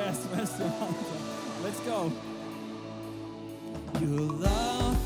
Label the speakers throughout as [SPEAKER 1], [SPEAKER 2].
[SPEAKER 1] Let's go. Your love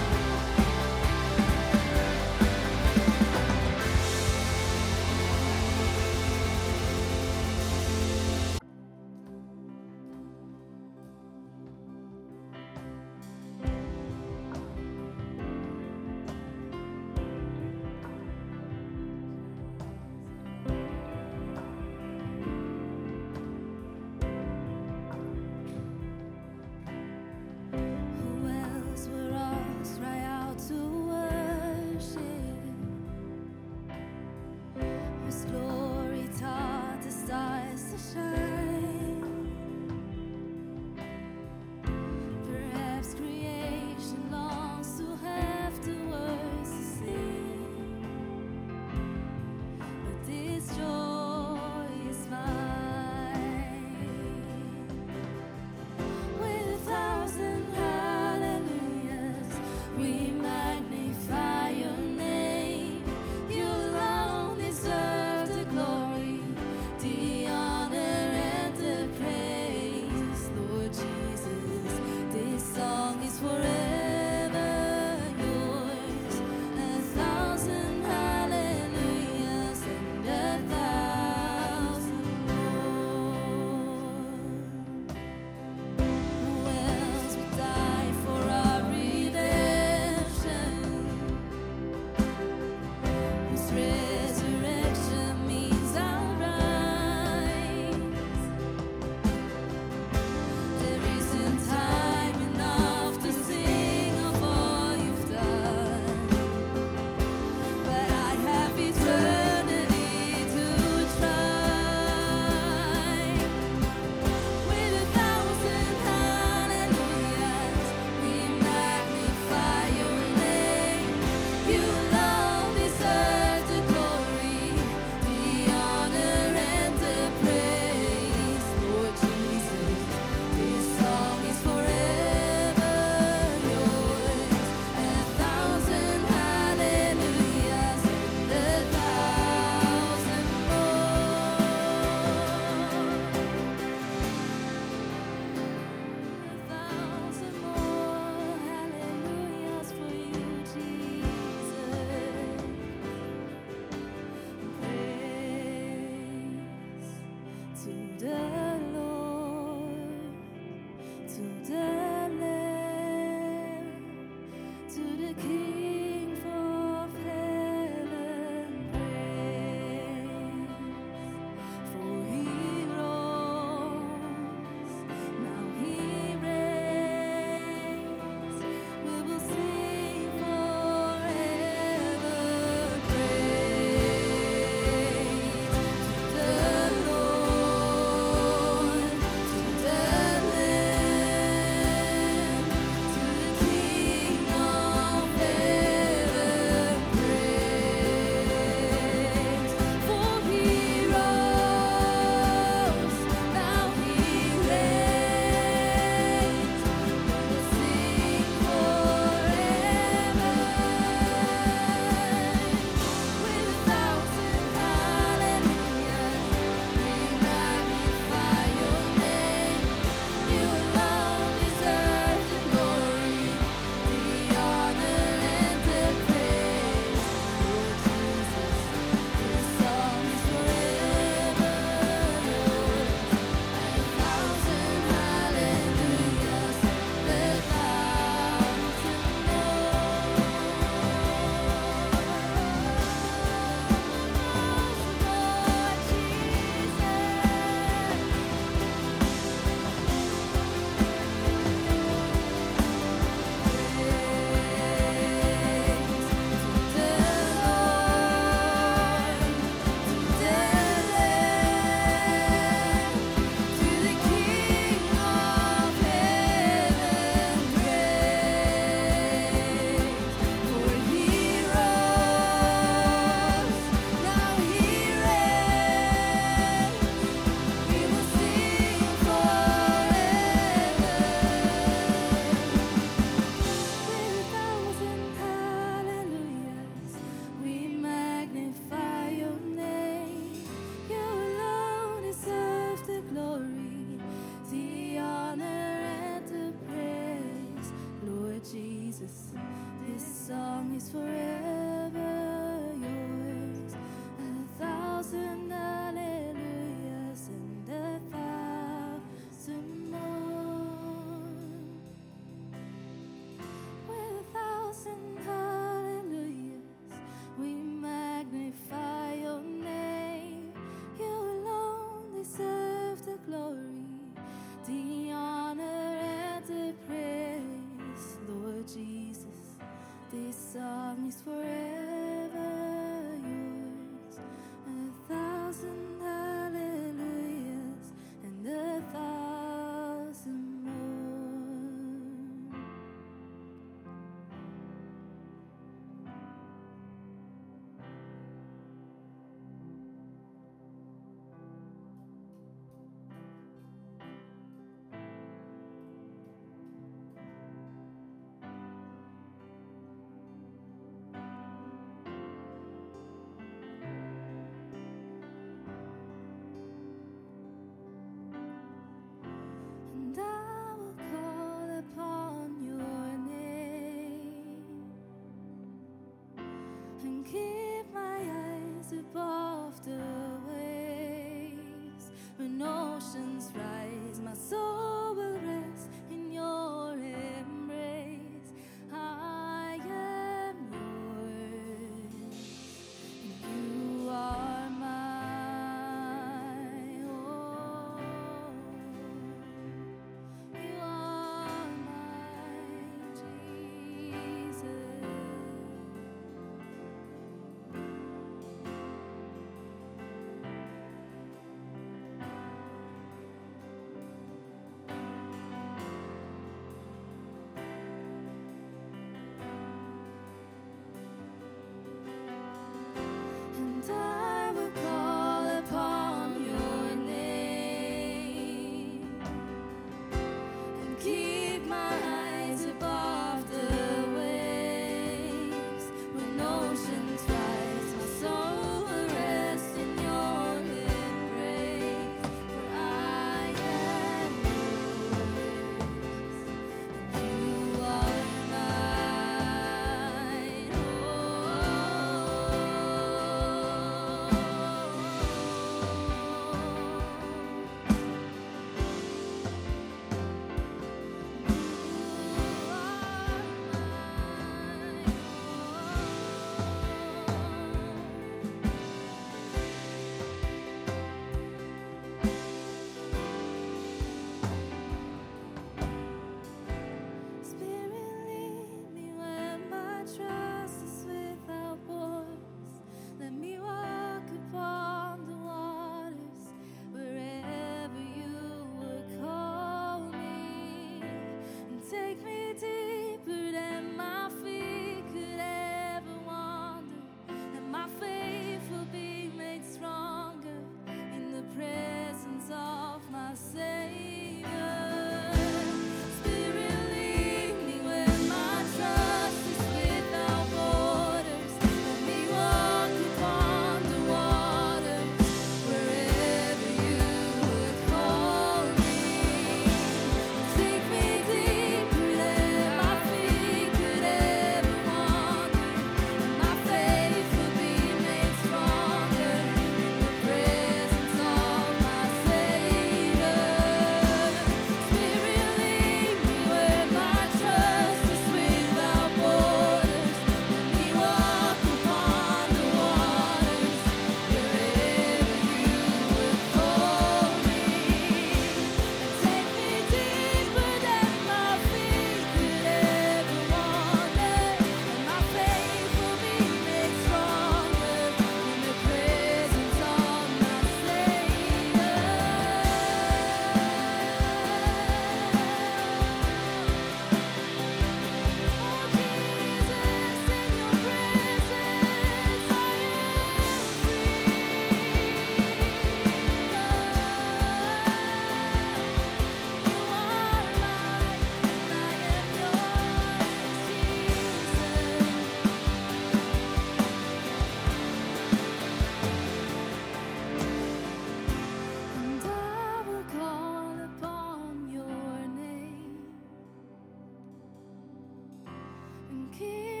[SPEAKER 2] keep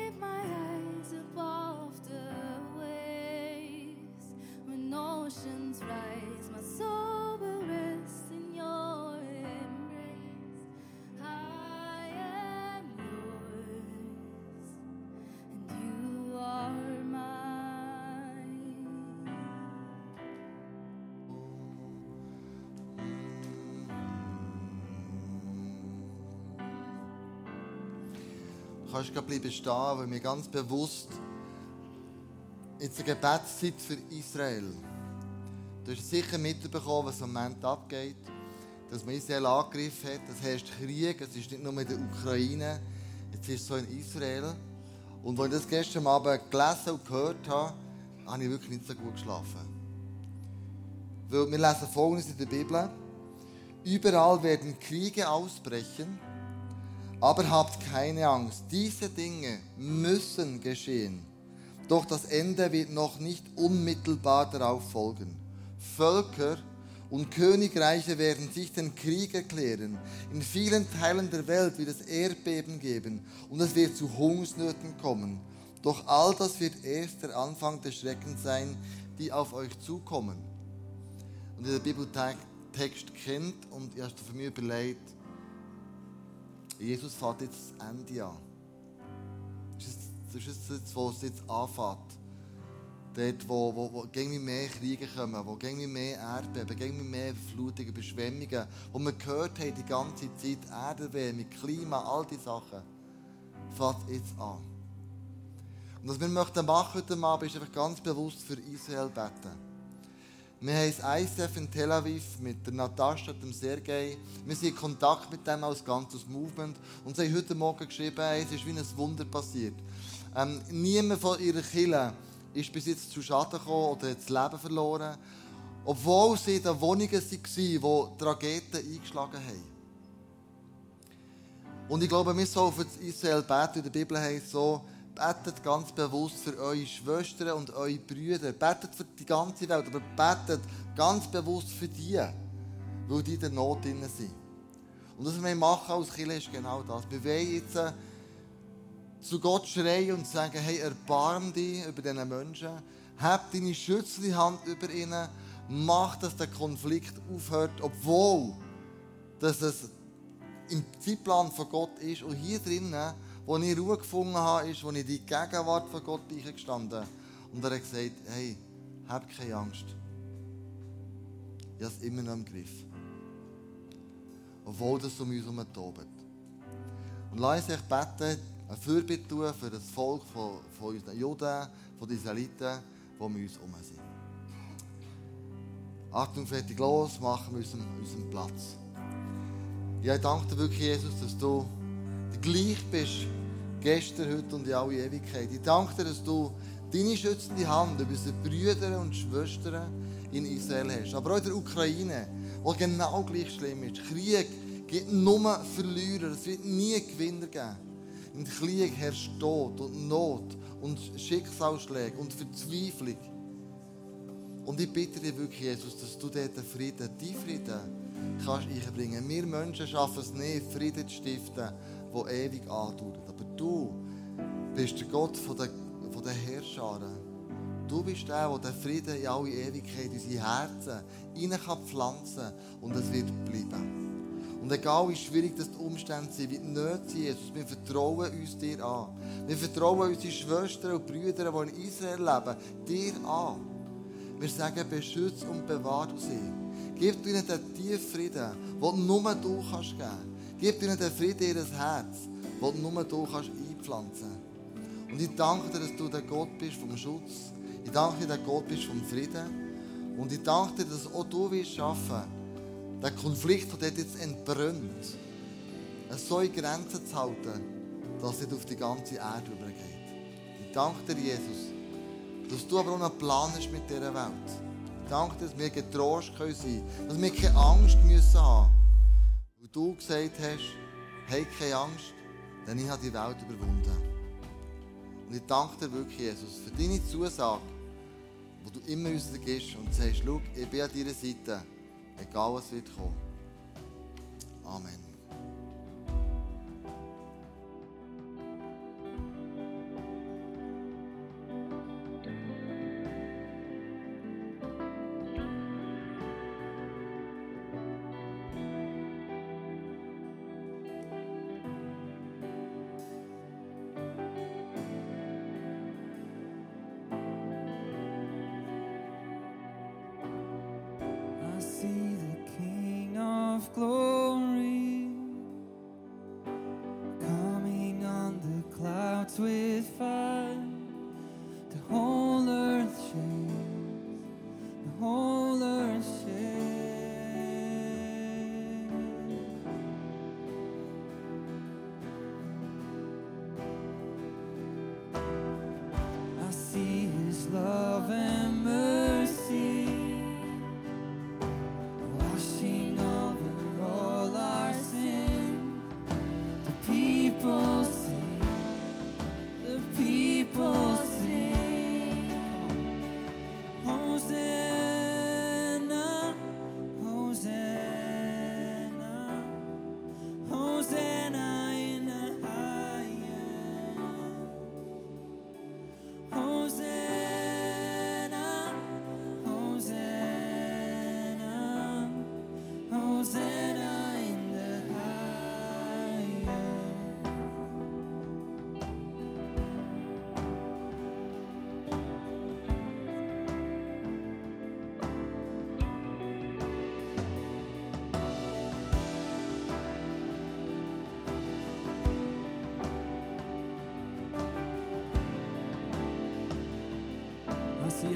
[SPEAKER 3] kannst gerade bleiben stehen, weil wir ganz bewusst jetzt eine Gebetszeit für Israel. Du hast sicher mitbekommen, was im Moment abgeht. Dass man Israel angegriffen hat. Das heißt Krieg. Es ist nicht nur in der Ukraine. Jetzt ist es so in Israel. Und als ich das gestern Abend gelesen und gehört habe, habe ich wirklich nicht so gut geschlafen. Weil wir lesen Folgendes in der Bibel. Überall werden Kriege ausbrechen. Aber habt keine Angst, diese Dinge müssen geschehen. Doch das Ende wird noch nicht unmittelbar darauf folgen. Völker und Königreiche werden sich den Krieg erklären. In vielen Teilen der Welt wird es Erdbeben geben und es wird zu Hungersnöten kommen. Doch all das wird erst der Anfang des Schreckens sein, die auf euch zukommen. Und der Bibeltext kennt und ich habe für mich überlegt, Jesus fährt jetzt das Ende an. Das ist das wo es jetzt anfängt. Dort, wo, wo, wo gegen mehr Kriege kommen, wo gegen mehr Erdbeben, gegen mehr Flutungen, Überschwemmungen, wo wir gehört haben die ganze Zeit, Erderwärmung, Klima, all diese Sachen, fängt jetzt an. Und was wir möchten machen Abend, ist einfach ganz bewusst für Israel beten. Wir haben das ISF in Tel Aviv mit der Natascha und dem Sergei. Wir sind in Kontakt mit dem als ganzes Movement. Und sie haben heute Morgen geschrieben, hey, es ist wie ein Wunder passiert. Ähm, niemand von ihrer Kirche ist bis jetzt zu Schaden gekommen oder hat das Leben verloren. Obwohl sie den Wohnungen waren, wo Trageten eingeschlagen haben. Und ich glaube, wir sollen für Israel beten. In der Bibel heißt so, betet ganz bewusst für eure Schwestern und eure Brüder. Betet für die ganze Welt, aber betet ganz bewusst für die, weil die in der Not drin sind. Und was wir machen als Kirche ist genau das. Wir wollen jetzt äh, zu Gott schreien und sagen, hey, erbarm dich über diese Menschen, hab deine schützende Hand über ihnen, mach, dass der Konflikt aufhört, obwohl dass es im Zeitplan von Gott ist. Und hier drinnen wo ich Ruhe gefunden habe, ist, wo ich die Gegenwart von Gott gestanden Und er hat gesagt, hey, hab keine Angst. Ich habe es immer noch im Griff. Obwohl das um uns herum tobt. Und lass uns beten, eine Fürbitte tun für das Volk von, von unseren Juden, von den Israeliten, die um uns herum sind. Achtung, fertig, los, machen wir unseren, unseren Platz. Ich danke dir wirklich, Jesus, dass du gleich bist, gestern, heute und in alle Ewigkeit. Ich danke dir, dass du deine schützende Hand über unsere Brüder und Schwestern in Israel hast. Aber auch in der Ukraine, wo genau gleich schlimm ist. Krieg gibt nur Verlierer, es wird nie Gewinner geben. Im Krieg herrscht Tod und Not und Schicksalsschläge und Verzweiflung. Und ich bitte dich wirklich, Jesus, dass du dort den Frieden, die Frieden, kannst einbringen. Wir Menschen schaffen es nicht, Frieden zu stiften die ewig andauert. Aber du bist der Gott von der, von der Herrscharen. Du bist der, der den Frieden in alle Ewigkeit in unsere Herzen hinein kann pflanzen und es wird bleiben. Und egal wie schwierig das die Umstände sind, wie die Nöte sind, Jesus, wir vertrauen uns dir an. Wir vertrauen unsere Schwestern und Brüder, die in Israel leben, dir an. Wir sagen, beschütze und bewahre sie. Gib ihnen den tiefen Frieden, den nur du kannst geben kannst. Gib ihnen den Frieden in ihr Herz, den nur du kannst einpflanzen kannst. Und ich danke dir, dass du der Gott bist vom Schutz. Ich danke dir, dass du der Gott bist vom Frieden. Und ich danke dir, dass auch du wirst schaffen, den Konflikt, der dort jetzt entbrennt, so in Grenzen zu halten, dass es auf die ganze Erde übergeht. Ich danke dir, Jesus, dass du aber auch einen Plan hast mit dieser Welt. Ich danke dir, dass wir getrost sein können, dass wir keine Angst müssen haben du gesagt hast, hey, keine Angst, denn ich habe die Welt überwunden. Und ich danke dir wirklich, Jesus, für deine Zusage, wo du immer uns gibst und sagst, schau, ich bin an deiner Seite, egal was wird kommen. Amen.
[SPEAKER 1] Glory,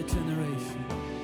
[SPEAKER 1] generation.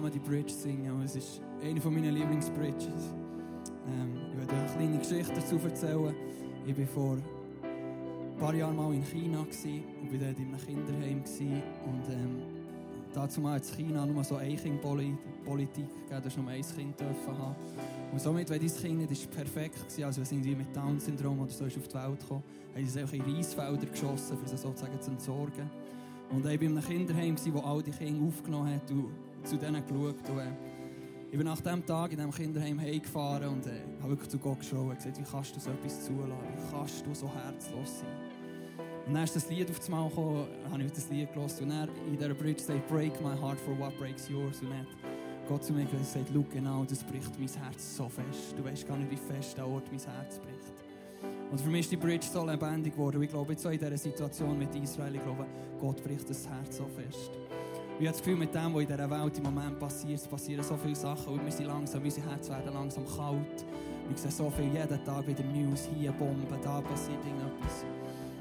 [SPEAKER 1] Zusammen die Bridge singen. Es ist eine von meinen Lieblingsbridges. Ähm, ich werde eine kleine Geschichte dazu erzählen. Ich war vor ein paar Jahren mal in China und war dort in einem Kinderheim und ähm, dazu mal in China nur so eine Kindpolitik gegeben, dass nur ein Kind dürfen haben. Und somit, wenn dein Kind nicht perfekt war, also es irgendwie mit Down-Syndrom oder so auf die Welt gekommen, haben sie es in Reisfelder geschossen, um sie sozusagen zu entsorgen. Und ich war in einem Kinderheim, wo all die Kinder aufgenommen hat zu denen geschaut. Und, äh, ich bin nach diesem Tag in diesem Kinderheim heimgefahren und äh, habe wirklich zu Gott geschaut und gesagt, wie kannst du so etwas zulassen? Wie kannst du so herzlos sein? Und dann ist das Lied auf das Mal gekommen, habe ich das Lied gehört und dann in dieser Bridge sagt, break my heart for what breaks yours. Und dann Gott zu mir gesagt, schau genau, das bricht mein Herz so fest. Du weißt gar nicht, wie fest der Ort mein Herz bricht. Und für mich ist die Bridge so lebendig geworden. Und ich glaube, jetzt auch in dieser Situation mit Israel, ich glaube, Gott bricht das Herz so fest. Ich habe das Gefühl, mit dem, was in dieser Welt im Moment passiert, passieren so viele Sachen und wir sind langsam, unsere Herzen werden langsam kalt. Wir sehen so viel, jeden Tag wieder News, hier Bomben, da passiert irgendetwas.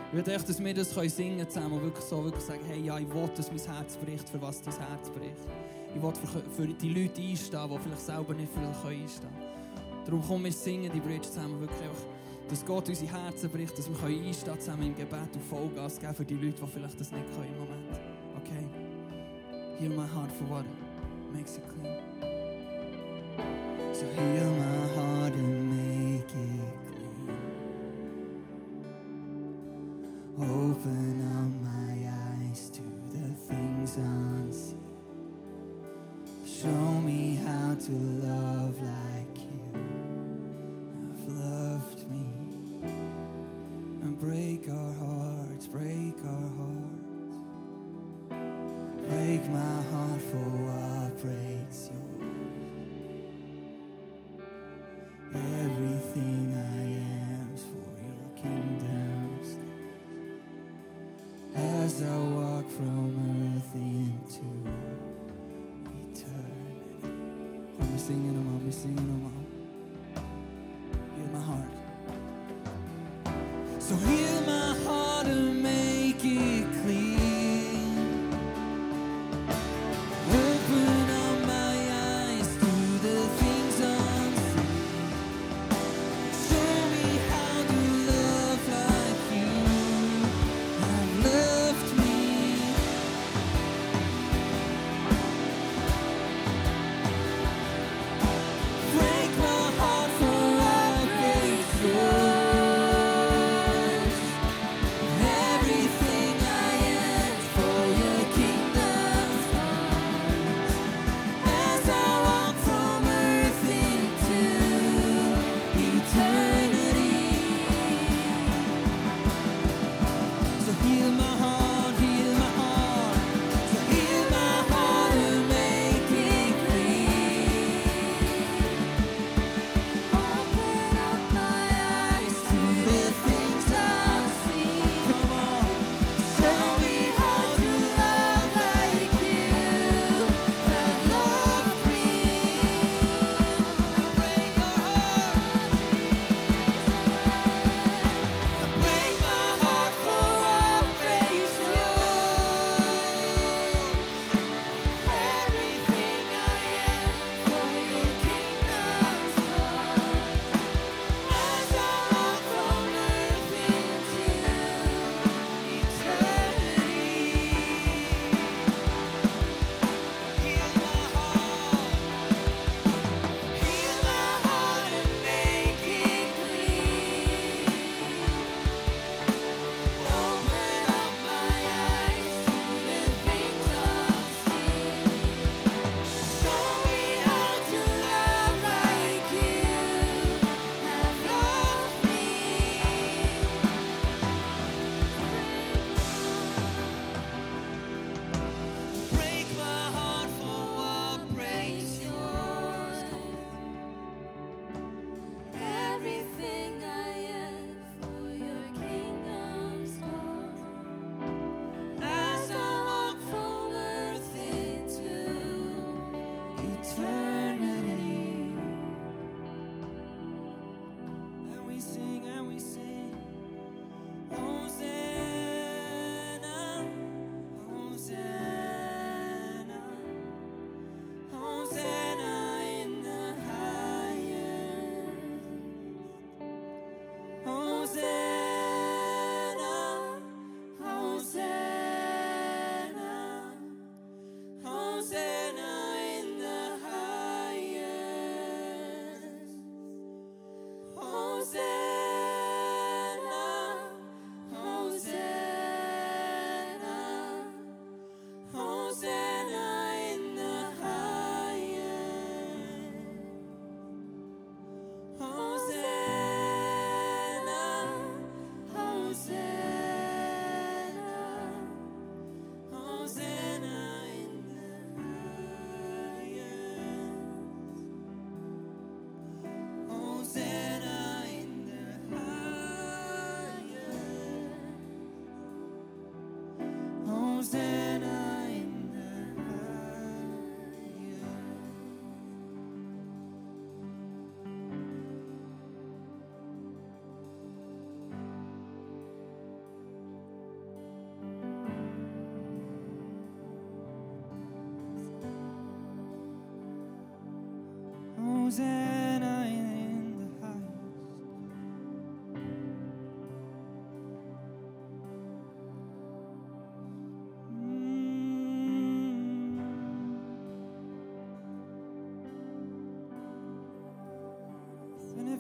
[SPEAKER 1] Ich würde echt, dass wir das können singen zusammen und wirklich so wirklich sagen, hey, ja, ich will, dass mein Herz bricht, für was dein Herz bricht. Ich will für, für die Leute einstehen, die vielleicht selber nicht für dich einstehen können. Darum kommen wir singen die Bridge zusammen, wirklich einfach, dass Gott unsere Herzen bricht, dass wir können einstehen zusammen im Gebet und Vollgas geben für die Leute, die vielleicht das nicht können im Moment. Heal my heart for what makes it clean. So heal my heart and make it clean. Open up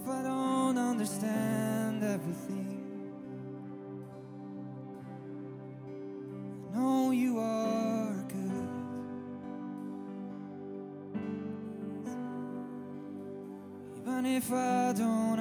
[SPEAKER 1] if I don't understand everything, I know you are good. Even if I don't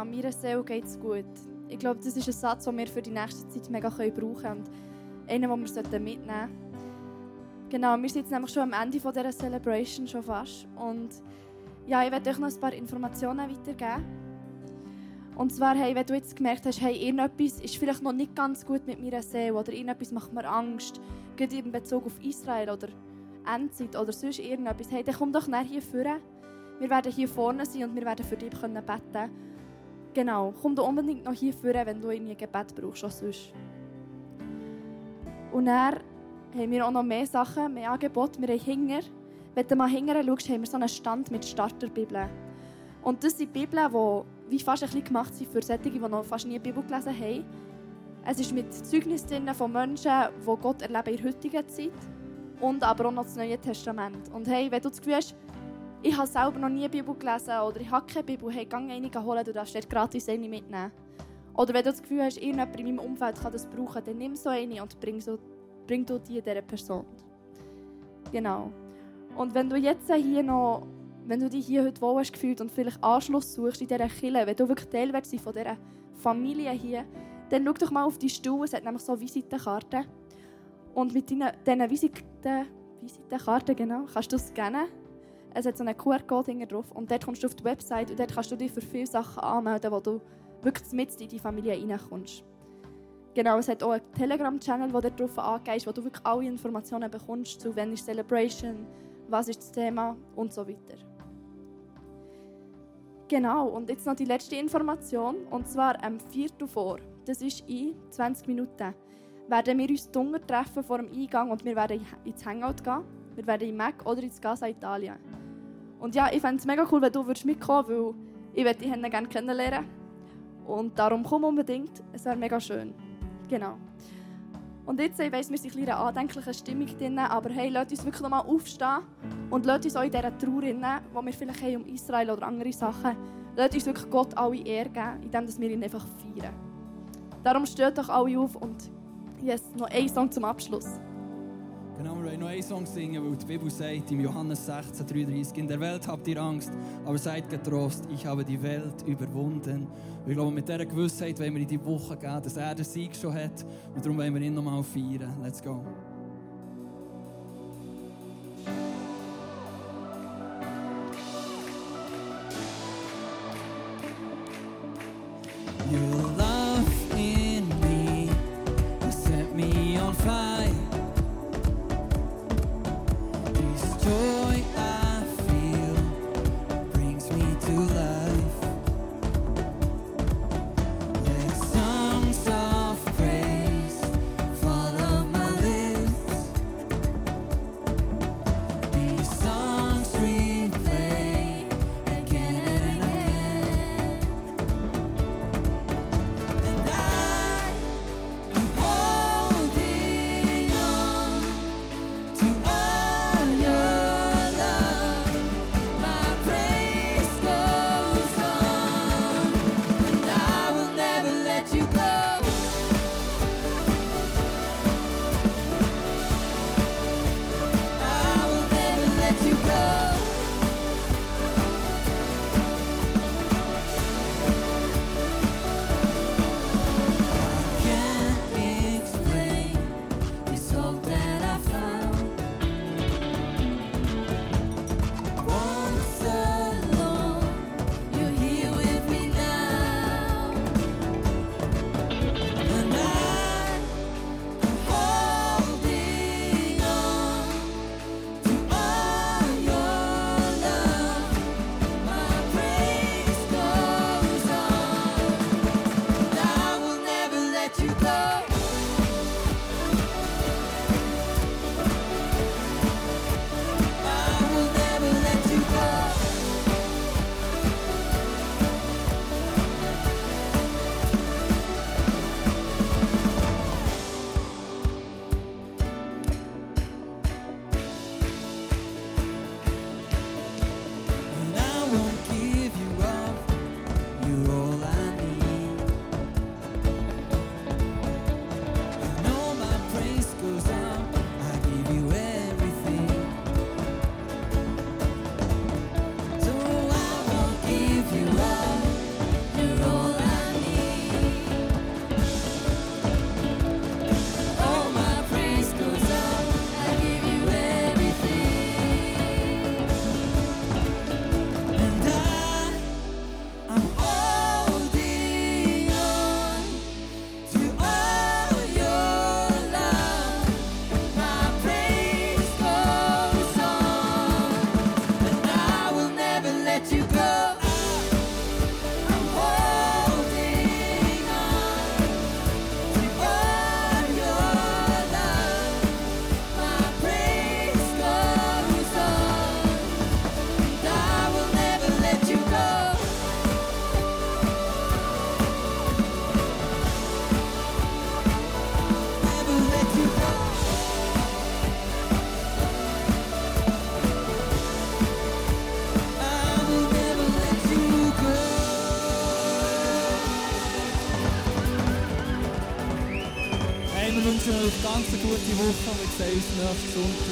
[SPEAKER 4] Ja, meiner Seele geht es gut. Ich glaube, das ist ein Satz, den wir für die nächste Zeit mega können brauchen können. Und einen, den wir mitnehmen sollten. Genau, wir sind jetzt nämlich schon am Ende dieser Celebration, schon fast. Und ja, ich werde euch noch ein paar Informationen weitergeben. Und zwar, hey, wenn du jetzt gemerkt hast, hey, irgendetwas ist vielleicht noch nicht ganz gut mit meiner Seele oder irgendetwas macht mir Angst, gerade in Bezug auf Israel oder Endzeit oder sonst irgendetwas, hey, dann komm doch nachher hier vorne. Wir werden hier vorne sein und wir werden für dich können beten Genau, komm doch unbedingt noch hier vorne, wenn du irgendwie Gebet brauchst, auch sonst. Und dann haben wir auch noch mehr Sachen, mehr Angebote. Wir haben Hinger. Wenn du mal hinten schaust, haben wir so einen Stand mit Starterbibeln. Und das sind Bibeln, die wie fast ein bisschen gemacht sind für solche, die noch fast nie die Bibel gelesen haben. Es ist mit Zeugnissen von Menschen, die Gott erleben in der heutigen Zeit. Und aber auch noch das Neue Testament. Und hey, wenn du das Gefühl hast, ich habe selber noch nie Bibel gelesen oder ich habe keine Bibel, hey, gang eine holen, du darfst dort gratis eine mitnehmen. Oder wenn du das Gefühl hast, irgendjemand in meinem Umfeld kann das brauchen, dann nimm so eine und bring, so, bring du die dieser Person. Genau. Und wenn du jetzt hier noch, wenn du dich hier heute wohl hast gefühlt und vielleicht Anschluss suchst in dieser Kirche, wenn du wirklich Teil sein von dieser Familie hier, dann schau doch mal auf die Stuhl, es hat nämlich so Visitenkarten. Und mit deinen, diesen Visiten, Visitenkarten genau, kannst du scannen. Es hat so einen QR-Code drauf und dort kommst du auf die Website und dort kannst du dich für viele Sachen anmelden, wo du wirklich mit in die Familie reinkommst. Genau, es hat auch einen Telegram-Channel, der darauf angegeben ist, wo du wirklich alle Informationen bekommst, zu wann ist Celebration, was ist das Thema und so weiter. Genau, und jetzt noch die letzte Information, und zwar am 4. vor, das ist in 20 Minuten, werden wir uns dunkel treffen vor dem Eingang und wir werden ins Hangout gehen. Wir werden in Mac oder ins Casa Italien. Und ja, ich fände es mega cool, wenn du mitkommen würdest, weil ich würde dich gerne kennenlernen. Und darum komm unbedingt, es wäre mega schön. Genau. Und jetzt, ich weiss, wir sind in einer andenklichen Stimmung drin, aber hey, lasst uns wirklich nochmal aufstehen und lasst uns auch in dieser Trauer, die wir vielleicht haben um Israel oder andere Sachen, lasst uns wirklich Gott alle Ehre geben, indem wir ihn einfach feiern. Darum steht doch alle auf und yes, noch ein Song zum Abschluss.
[SPEAKER 1] Genau, wir wollen noch einen Song singen, weil die Bibel sagt im Johannes 16, 33, in der Welt habt ihr Angst, aber seid getrost, ich habe die Welt überwunden. Und ich glaube, mit dieser Gewissheit wollen wir in die Woche gehen, dass er den Sieg schon hat und darum wollen wir ihn nochmal feiern. Let's go. Bis. Tschüss zusammen.